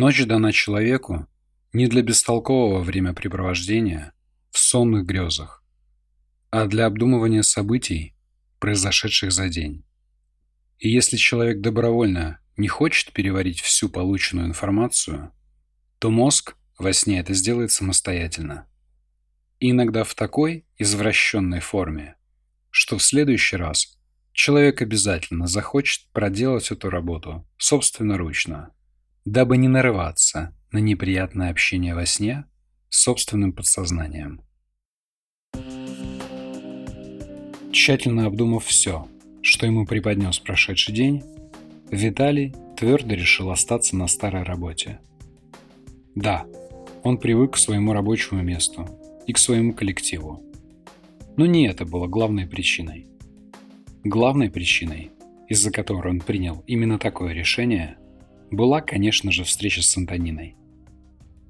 Ночь дана человеку не для бестолкового времяпрепровождения в сонных грезах, а для обдумывания событий, произошедших за день. И если человек добровольно не хочет переварить всю полученную информацию, то мозг во сне это сделает самостоятельно. И иногда в такой извращенной форме, что в следующий раз человек обязательно захочет проделать эту работу собственноручно, дабы не нарываться на неприятное общение во сне с собственным подсознанием. Тщательно обдумав все, что ему преподнес прошедший день, Виталий твердо решил остаться на старой работе. Да, он привык к своему рабочему месту и к своему коллективу. Но не это было главной причиной. Главной причиной, из-за которой он принял именно такое решение, была, конечно же, встреча с Антониной.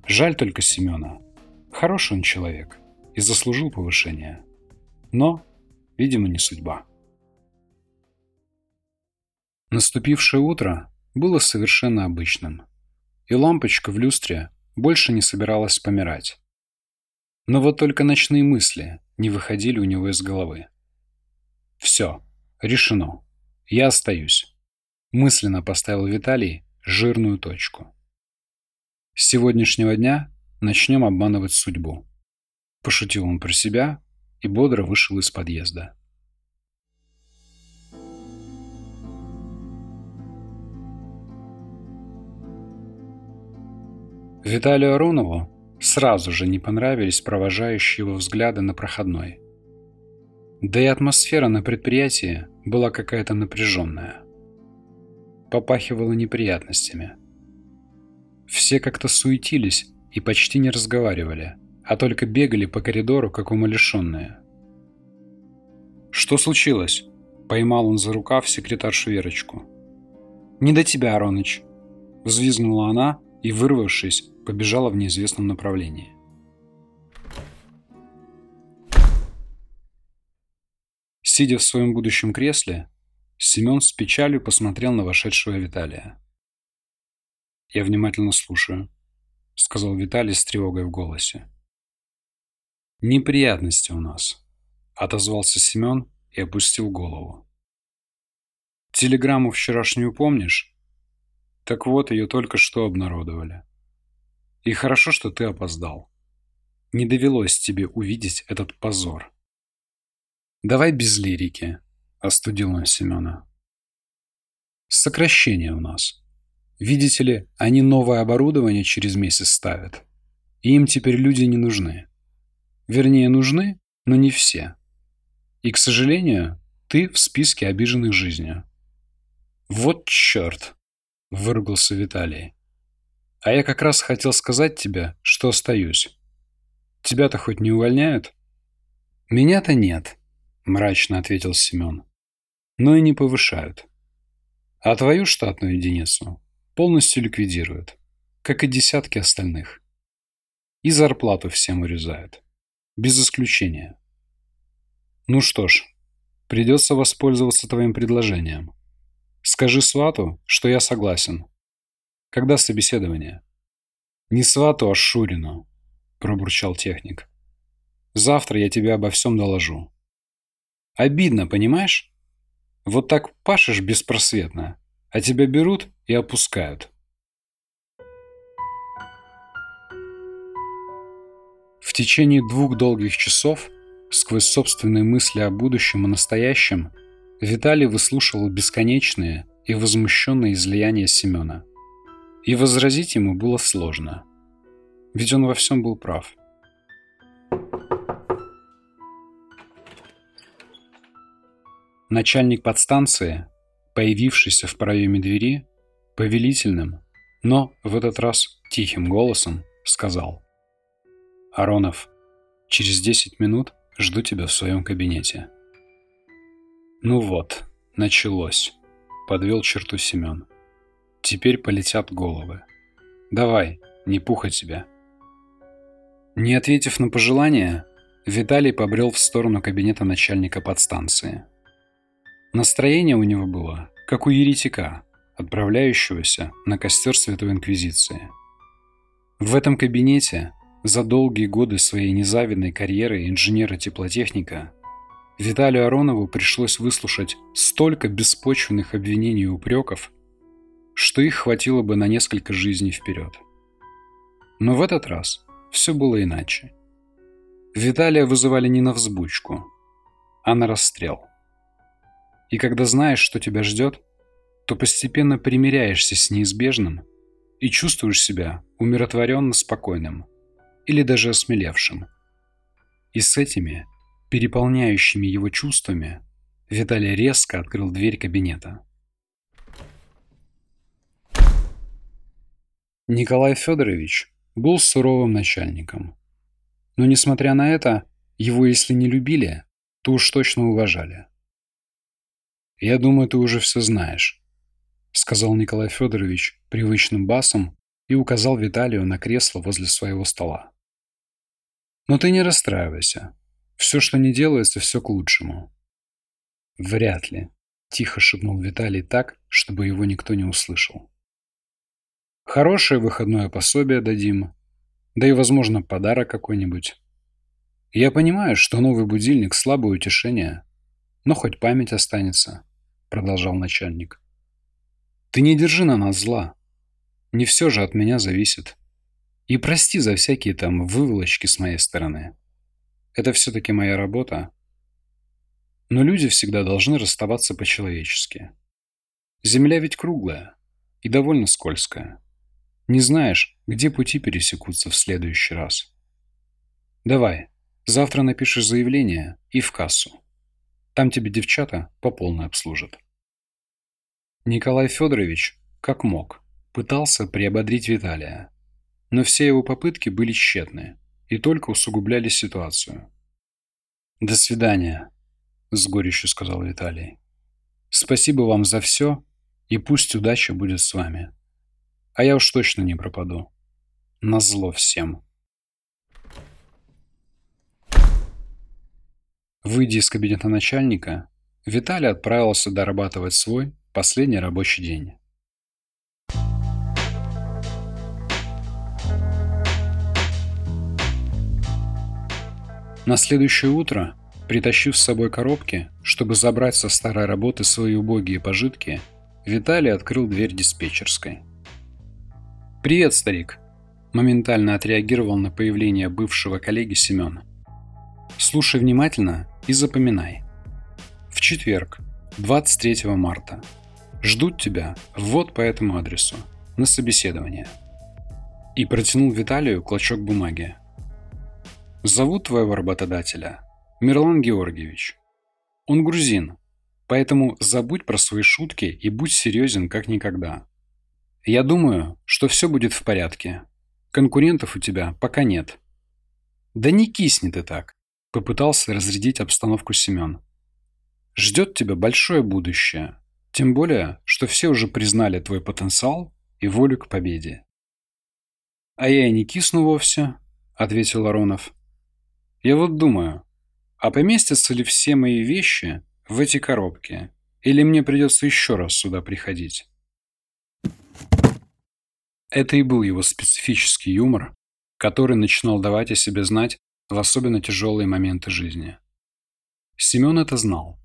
Жаль только Семена. Хороший он человек и заслужил повышение. Но, видимо, не судьба. Наступившее утро было совершенно обычным, и лампочка в люстре больше не собиралась помирать. Но вот только ночные мысли не выходили у него из головы. «Все, решено. Я остаюсь», – мысленно поставил Виталий жирную точку. С сегодняшнего дня начнем обманывать судьбу. Пошутил он про себя и бодро вышел из подъезда. Виталию Аронову сразу же не понравились провожающие его взгляды на проходной. Да и атмосфера на предприятии была какая-то напряженная. Попахивала неприятностями. Все как-то суетились и почти не разговаривали, а только бегали по коридору, как умалишенные. «Что случилось?» – поймал он за рукав секретаршу Верочку. «Не до тебя, Ароныч!» – взвизгнула она и, вырвавшись, побежала в неизвестном направлении. Сидя в своем будущем кресле, Семен с печалью посмотрел на вошедшего Виталия. «Я внимательно слушаю», — сказал Виталий с тревогой в голосе. «Неприятности у нас», — отозвался Семен и опустил голову. «Телеграмму вчерашнюю помнишь? Так вот, ее только что обнародовали. И хорошо, что ты опоздал. Не довелось тебе увидеть этот позор». «Давай без лирики», — остудил он Семена. «Сокращение у нас. Видите ли, они новое оборудование через месяц ставят. И им теперь люди не нужны. Вернее, нужны, но не все. И, к сожалению, ты в списке обиженных жизнью. Вот черт, выругался Виталий. А я как раз хотел сказать тебе, что остаюсь. Тебя-то хоть не увольняют? Меня-то нет, мрачно ответил Семен. Но и не повышают. А твою штатную единицу полностью ликвидируют, как и десятки остальных. И зарплату всем урезают. Без исключения. Ну что ж, придется воспользоваться твоим предложением. Скажи свату, что я согласен. Когда собеседование? Не свату, а Шурину, пробурчал техник. Завтра я тебе обо всем доложу. Обидно, понимаешь? Вот так пашешь беспросветно, а тебя берут и опускают. В течение двух долгих часов, сквозь собственные мысли о будущем и настоящем, Виталий выслушивал бесконечные и возмущенные излияния Семена. И возразить ему было сложно. Ведь он во всем был прав. Начальник подстанции, появившийся в проеме двери, повелительным, но в этот раз тихим голосом сказал. «Аронов, через 10 минут жду тебя в своем кабинете». «Ну вот, началось», — подвел черту Семен. «Теперь полетят головы. Давай, не пуха тебя». Не ответив на пожелание, Виталий побрел в сторону кабинета начальника подстанции. Настроение у него было, как у еретика, отправляющегося на костер Святой Инквизиции. В этом кабинете за долгие годы своей незавидной карьеры инженера-теплотехника Виталию Аронову пришлось выслушать столько беспочвенных обвинений и упреков, что их хватило бы на несколько жизней вперед. Но в этот раз все было иначе. Виталия вызывали не на взбучку, а на расстрел. И когда знаешь, что тебя ждет, то постепенно примиряешься с неизбежным и чувствуешь себя умиротворенно спокойным или даже осмелевшим. И с этими, переполняющими его чувствами, Виталий резко открыл дверь кабинета. Николай Федорович был суровым начальником. Но, несмотря на это, его если не любили, то уж точно уважали. «Я думаю, ты уже все знаешь», — сказал Николай Федорович привычным басом и указал Виталию на кресло возле своего стола. «Но ты не расстраивайся. Все, что не делается, все к лучшему». «Вряд ли», — тихо шепнул Виталий так, чтобы его никто не услышал. «Хорошее выходное пособие дадим, да и, возможно, подарок какой-нибудь. Я понимаю, что новый будильник – слабое утешение, но хоть память останется», – продолжал начальник. «Ты не держи на нас зла. Не все же от меня зависит. И прости за всякие там выволочки с моей стороны. Это все-таки моя работа. Но люди всегда должны расставаться по-человечески. Земля ведь круглая и довольно скользкая. Не знаешь, где пути пересекутся в следующий раз. Давай, завтра напишешь заявление и в кассу. Там тебе девчата по полной обслужат. Николай Федорович, как мог, пытался приободрить Виталия. Но все его попытки были тщетны и только усугубляли ситуацию. «До свидания», — с горечью сказал Виталий. «Спасибо вам за все, и пусть удача будет с вами». А я уж точно не пропаду. Назло всем. Выйдя из кабинета начальника, Виталий отправился дорабатывать свой последний рабочий день. На следующее утро, притащив с собой коробки, чтобы забрать со старой работы свои убогие пожитки, Виталий открыл дверь диспетчерской. «Привет, старик!» Моментально отреагировал на появление бывшего коллеги Семен. «Слушай внимательно и запоминай. В четверг, 23 марта, ждут тебя вот по этому адресу, на собеседование». И протянул Виталию клочок бумаги. «Зовут твоего работодателя Мирлан Георгиевич. Он грузин, поэтому забудь про свои шутки и будь серьезен как никогда. Я думаю, что все будет в порядке. Конкурентов у тебя пока нет. Да не кисни ты так, попытался разрядить обстановку Семен. Ждет тебя большое будущее. Тем более, что все уже признали твой потенциал и волю к победе. А я и не кисну вовсе, ответил Аронов. Я вот думаю, а поместятся ли все мои вещи в эти коробки? Или мне придется еще раз сюда приходить? Это и был его специфический юмор, который начинал давать о себе знать в особенно тяжелые моменты жизни. Семен это знал,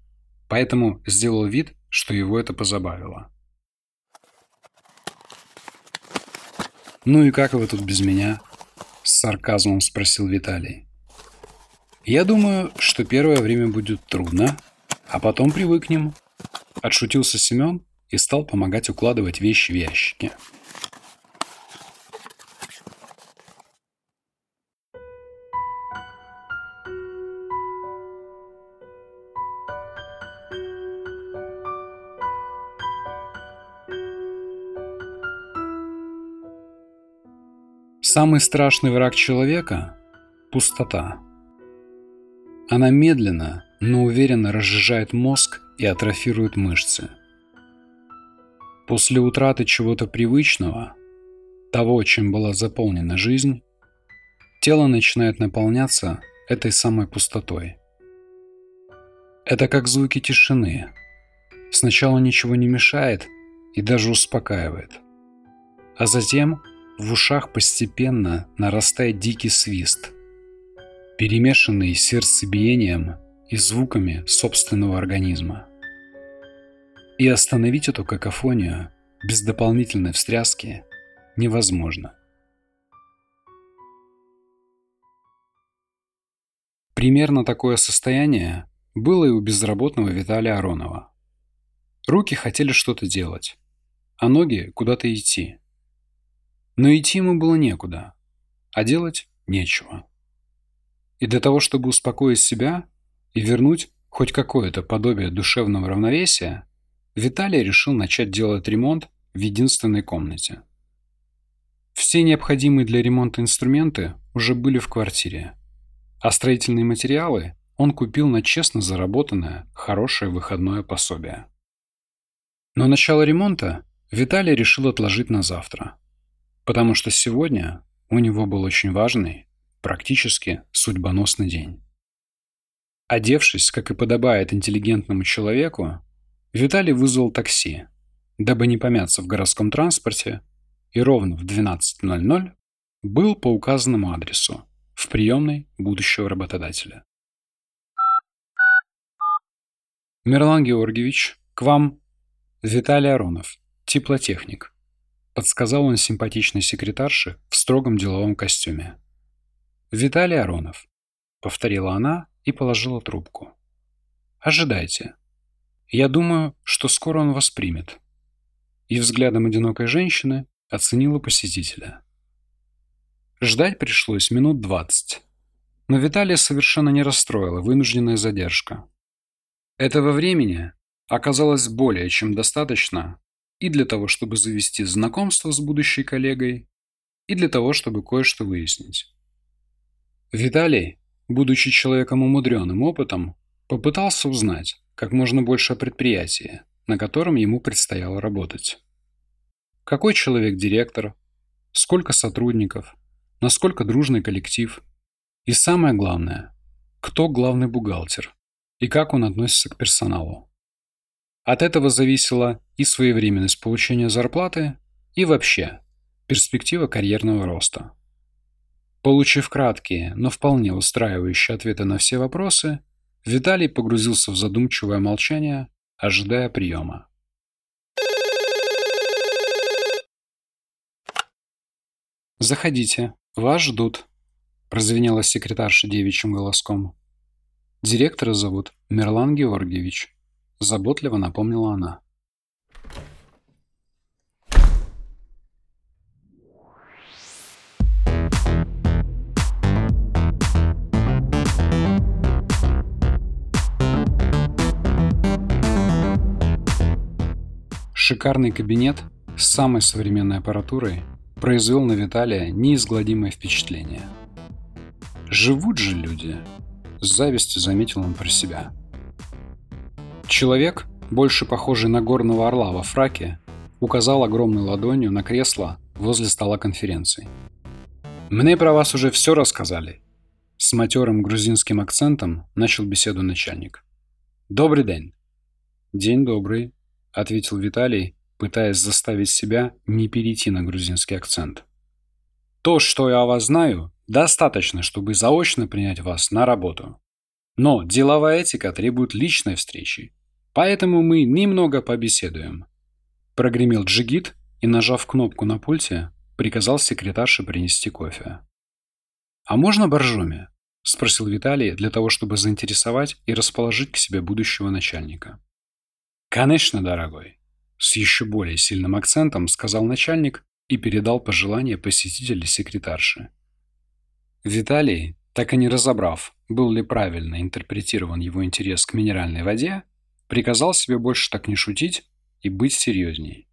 поэтому сделал вид, что его это позабавило. «Ну и как вы тут без меня?» – с сарказмом спросил Виталий. «Я думаю, что первое время будет трудно, а потом привыкнем», – отшутился Семен и стал помогать укладывать вещи в ящики. Самый страшный враг человека – пустота. Она медленно, но уверенно разжижает мозг и атрофирует мышцы. После утраты чего-то привычного, того, чем была заполнена жизнь, тело начинает наполняться этой самой пустотой. Это как звуки тишины. Сначала ничего не мешает, и даже успокаивает. А затем в ушах постепенно нарастает дикий свист, перемешанный сердцебиением и звуками собственного организма. И остановить эту какофонию без дополнительной встряски невозможно. Примерно такое состояние было и у безработного Виталия Аронова. Руки хотели что-то делать, а ноги куда-то идти. Но идти ему было некуда, а делать нечего. И для того, чтобы успокоить себя и вернуть хоть какое-то подобие душевного равновесия, Виталий решил начать делать ремонт в единственной комнате. Все необходимые для ремонта инструменты уже были в квартире, а строительные материалы он купил на честно заработанное хорошее выходное пособие. Но начало ремонта Виталий решил отложить на завтра, потому что сегодня у него был очень важный, практически судьбоносный день. Одевшись, как и подобает интеллигентному человеку, Виталий вызвал такси, дабы не помяться в городском транспорте, и ровно в 12.00 был по указанному адресу в приемной будущего работодателя. Мирлан Георгиевич, к вам Виталий Аронов, теплотехник. Подсказал он симпатичной секретарше в строгом деловом костюме. Виталий Аронов, повторила она и положила трубку. Ожидайте. Я думаю, что скоро он вас примет. И взглядом одинокой женщины оценила посетителя. Ждать пришлось минут двадцать. Но Виталия совершенно не расстроила вынужденная задержка. Этого времени оказалось более чем достаточно и для того, чтобы завести знакомство с будущей коллегой, и для того, чтобы кое-что выяснить. Виталий, будучи человеком умудренным опытом, попытался узнать как можно больше о предприятии, на котором ему предстояло работать. Какой человек директор, сколько сотрудников, насколько дружный коллектив. И самое главное, кто главный бухгалтер и как он относится к персоналу. От этого зависела и своевременность получения зарплаты, и вообще перспектива карьерного роста. Получив краткие, но вполне устраивающие ответы на все вопросы, Виталий погрузился в задумчивое молчание, ожидая приема. «Заходите», «Вас ждут», – прозвенела секретарша девичьим голоском. «Директора зовут Мерлан Георгиевич», – заботливо напомнила она. Шикарный кабинет с самой современной аппаратурой произвел на Виталия неизгладимое впечатление. «Живут же люди!» – с завистью заметил он про себя. Человек, больше похожий на горного орла во фраке, указал огромной ладонью на кресло возле стола конференции. «Мне про вас уже все рассказали», – с матерым грузинским акцентом начал беседу начальник. «Добрый день». «День добрый», – ответил Виталий, пытаясь заставить себя не перейти на грузинский акцент. То, что я о вас знаю, достаточно, чтобы заочно принять вас на работу. Но деловая этика требует личной встречи, поэтому мы немного побеседуем. Прогремел джигит и, нажав кнопку на пульте, приказал секретарше принести кофе. «А можно боржоми?» – спросил Виталий для того, чтобы заинтересовать и расположить к себе будущего начальника. «Конечно, дорогой», с еще более сильным акцентом сказал начальник и передал пожелание посетителя секретарши. Виталий, так и не разобрав, был ли правильно интерпретирован его интерес к минеральной воде, приказал себе больше так не шутить и быть серьезней.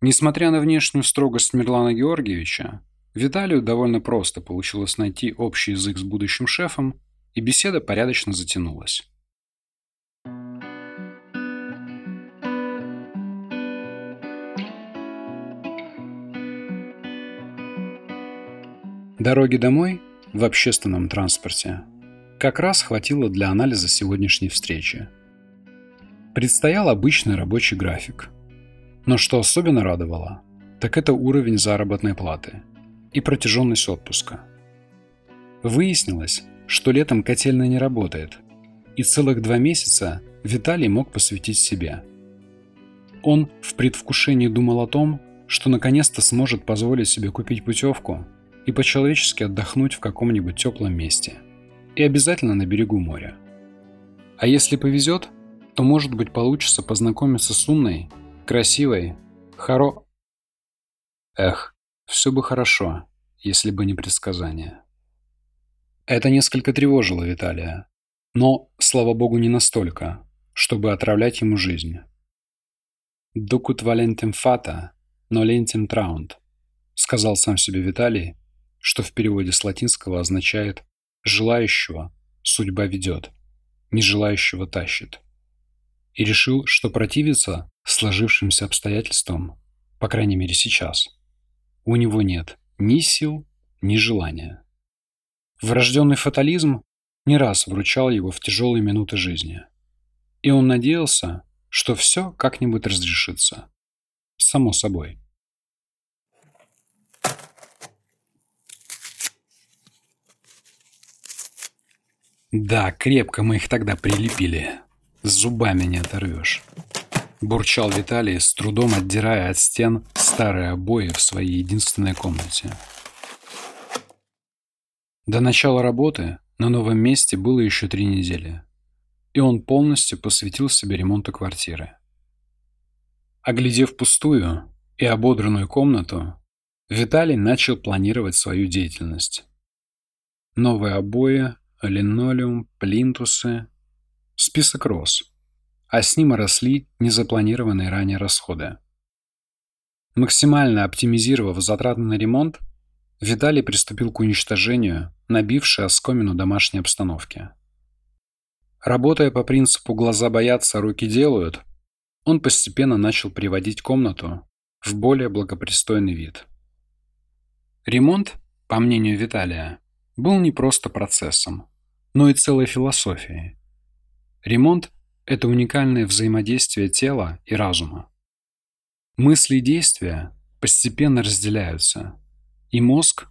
Несмотря на внешнюю строгость Мирлана Георгиевича, Виталию довольно просто получилось найти общий язык с будущим шефом, и беседа порядочно затянулась. Дороги домой в общественном транспорте как раз хватило для анализа сегодняшней встречи. Предстоял обычный рабочий график. Но что особенно радовало, так это уровень заработной платы и протяженность отпуска. Выяснилось, что летом котельная не работает, и целых два месяца Виталий мог посвятить себе. Он в предвкушении думал о том, что наконец-то сможет позволить себе купить путевку и по-человечески отдохнуть в каком-нибудь теплом месте. И обязательно на берегу моря. А если повезет, то может быть получится познакомиться с умной, красивой, хоро... Эх, все бы хорошо, если бы не предсказание. Это несколько тревожило Виталия. Но, слава богу, не настолько, чтобы отравлять ему жизнь. «Докут валентем фата, но лентем траунд», сказал сам себе Виталий, что в переводе с латинского означает «желающего судьба ведет, не желающего тащит». И решил, что противиться сложившимся обстоятельствам, по крайней мере сейчас, у него нет ни сил, ни желания. Врожденный фатализм не раз вручал его в тяжелые минуты жизни. И он надеялся, что все как-нибудь разрешится. Само собой. Да, крепко мы их тогда прилепили. С зубами не оторвешь. Бурчал Виталий, с трудом отдирая от стен старые обои в своей единственной комнате. До начала работы на новом месте было еще три недели, и он полностью посвятил себе ремонту квартиры. Оглядев пустую и ободранную комнату, Виталий начал планировать свою деятельность. Новые обои, линолеум, плинтусы. Список рос, а с ним росли незапланированные ранее расходы. Максимально оптимизировав затраты на ремонт, Виталий приступил к уничтожению набившей оскомину домашней обстановки. Работая по принципу «глаза боятся, руки делают», он постепенно начал приводить комнату в более благопристойный вид. Ремонт, по мнению Виталия, был не просто процессом, но и целой философией. Ремонт – это уникальное взаимодействие тела и разума. Мысли и действия постепенно разделяются, и мозг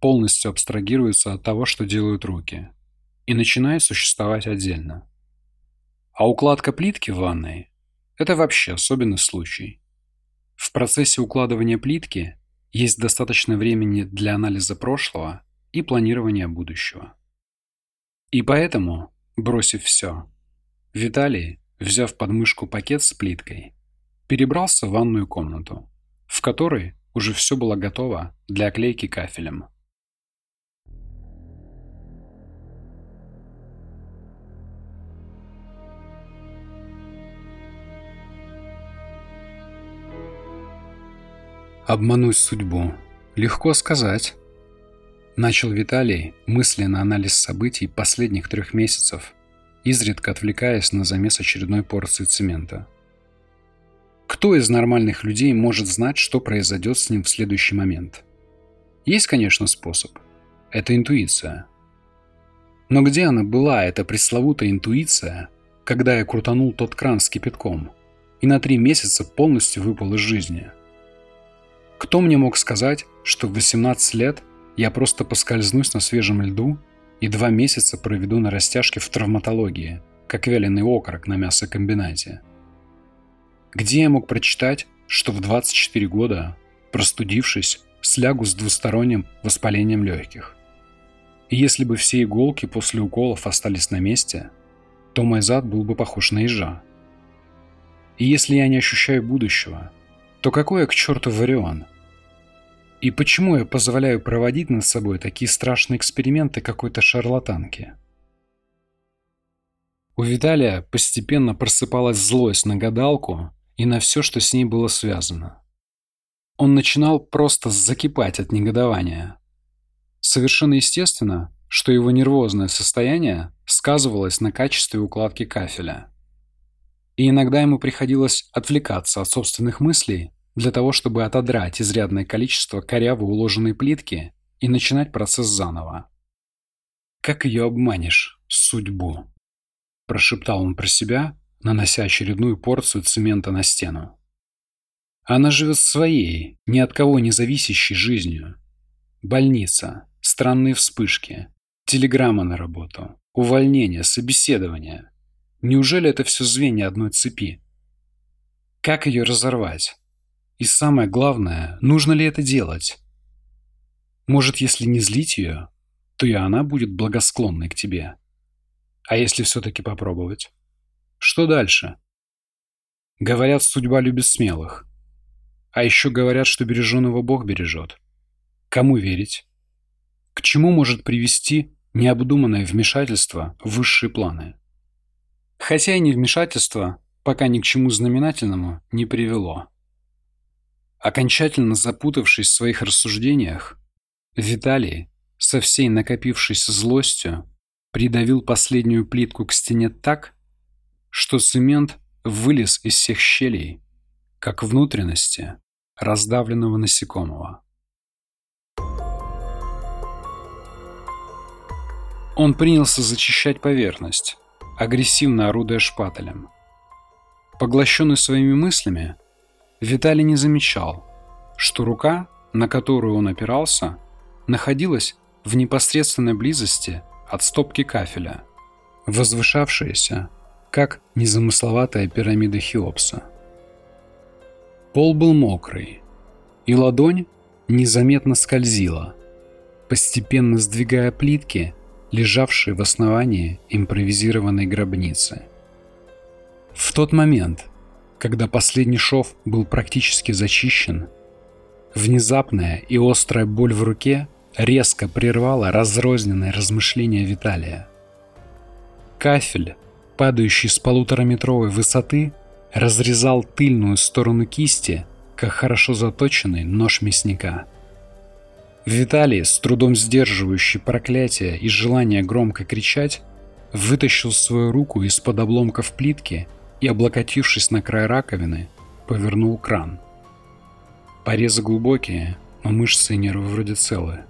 полностью абстрагируется от того, что делают руки, и начинает существовать отдельно. А укладка плитки в ванной – это вообще особенный случай. В процессе укладывания плитки есть достаточно времени для анализа прошлого и планирования будущего. И поэтому, бросив все, Виталий, взяв под мышку пакет с плиткой, перебрался в ванную комнату, в которой уже все было готово для оклейки кафелем. Обмануть судьбу. Легко сказать. Начал Виталий мысленный анализ событий последних трех месяцев, изредка отвлекаясь на замес очередной порции цемента. Кто из нормальных людей может знать, что произойдет с ним в следующий момент? Есть, конечно, способ. Это интуиция. Но где она была, эта пресловутая интуиция, когда я крутанул тот кран с кипятком и на три месяца полностью выпал из жизни? Кто мне мог сказать, что в 18 лет я просто поскользнусь на свежем льду и два месяца проведу на растяжке в травматологии, как вяленый окорок на мясокомбинате? Где я мог прочитать, что в 24 года, простудившись, слягу с двусторонним воспалением легких? И если бы все иголки после уколов остались на месте, то мой зад был бы похож на ежа. И если я не ощущаю будущего, то какой я к черту варион? И почему я позволяю проводить над собой такие страшные эксперименты какой-то шарлатанки? У Виталия постепенно просыпалась злость на гадалку и на все, что с ней было связано. Он начинал просто закипать от негодования. Совершенно естественно, что его нервозное состояние сказывалось на качестве укладки кафеля. И иногда ему приходилось отвлекаться от собственных мыслей для того, чтобы отодрать изрядное количество коряво уложенной плитки и начинать процесс заново. «Как ее обманешь, судьбу?» – прошептал он про себя, нанося очередную порцию цемента на стену. Она живет своей, ни от кого не зависящей жизнью. Больница, странные вспышки, телеграмма на работу, увольнение, собеседование. Неужели это все звенья одной цепи? Как ее разорвать? И самое главное, нужно ли это делать? Может, если не злить ее, то и она будет благосклонной к тебе. А если все-таки попробовать? Что дальше? Говорят, судьба любит смелых. А еще говорят, что береженого Бог бережет. Кому верить? К чему может привести необдуманное вмешательство в высшие планы? Хотя и не вмешательство, пока ни к чему знаменательному не привело. Окончательно запутавшись в своих рассуждениях, Виталий, со всей накопившейся злостью, придавил последнюю плитку к стене так, что цемент вылез из всех щелей, как внутренности раздавленного насекомого. Он принялся зачищать поверхность, агрессивно орудуя шпателем. Поглощенный своими мыслями, Виталий не замечал, что рука, на которую он опирался, находилась в непосредственной близости от стопки кафеля, возвышавшаяся, как незамысловатая пирамида Хеопса. Пол был мокрый, и ладонь незаметно скользила, постепенно сдвигая плитки, лежавшие в основании импровизированной гробницы. В тот момент, когда последний шов был практически зачищен, внезапная и острая боль в руке резко прервала разрозненное размышление Виталия. Кафель, падающий с полутораметровой высоты, разрезал тыльную сторону кисти, как хорошо заточенный нож мясника. Виталий, с трудом сдерживающий проклятие и желание громко кричать, вытащил свою руку из-под обломков плитки и, облокотившись на край раковины, повернул кран. Порезы глубокие, но мышцы и нервы вроде целые,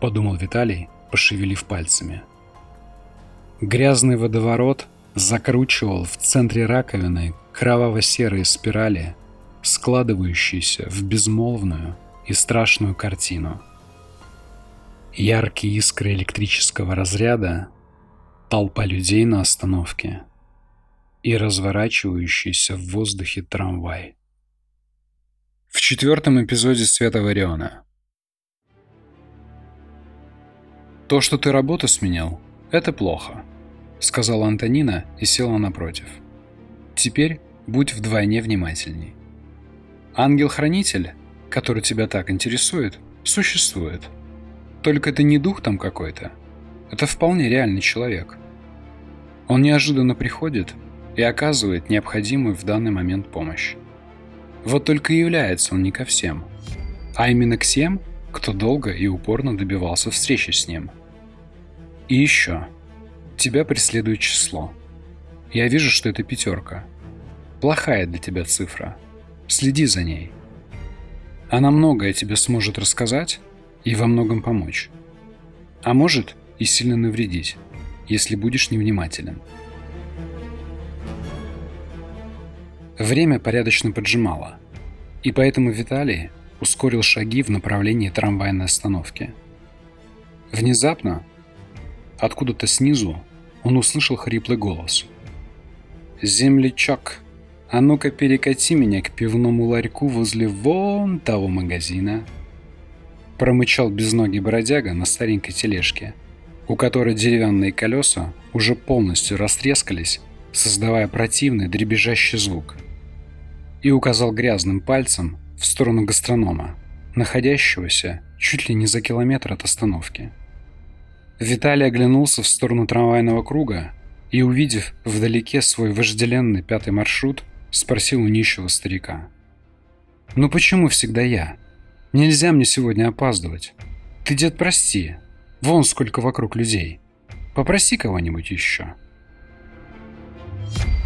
подумал Виталий, пошевелив пальцами. Грязный водоворот закручивал в центре раковины кроваво-серые спирали, складывающиеся в безмолвную и страшную картину. Яркие искры электрического разряда, толпа людей на остановке и разворачивающийся в воздухе трамвай. В четвертом эпизоде «Света Вариона». «То, что ты работу сменил, это плохо», — сказала Антонина и села напротив. Теперь будь вдвойне внимательней. Ангел-хранитель, который тебя так интересует, существует. Только это не дух там какой-то. Это вполне реальный человек. Он неожиданно приходит и оказывает необходимую в данный момент помощь. Вот только является он не ко всем, а именно к тем, кто долго и упорно добивался встречи с ним. И еще. Тебя преследует число. Я вижу, что это пятерка. Плохая для тебя цифра. Следи за ней. Она многое тебе сможет рассказать и во многом помочь. А может и сильно навредить, если будешь невнимателен. Время порядочно поджимало, и поэтому Виталий ускорил шаги в направлении трамвайной остановки. Внезапно, откуда-то снизу, он услышал хриплый голос – «Землячок, а ну-ка перекати меня к пивному ларьку возле вон того магазина». Промычал безногий бродяга на старенькой тележке, у которой деревянные колеса уже полностью растрескались, создавая противный дребезжащий звук. И указал грязным пальцем в сторону гастронома, находящегося чуть ли не за километр от остановки. Виталий оглянулся в сторону трамвайного круга и, увидев вдалеке свой вожделенный пятый маршрут, спросил у нищего старика. «Ну почему всегда я? Нельзя мне сегодня опаздывать. Ты, дед, прости. Вон сколько вокруг людей. Попроси кого-нибудь еще». Thank you.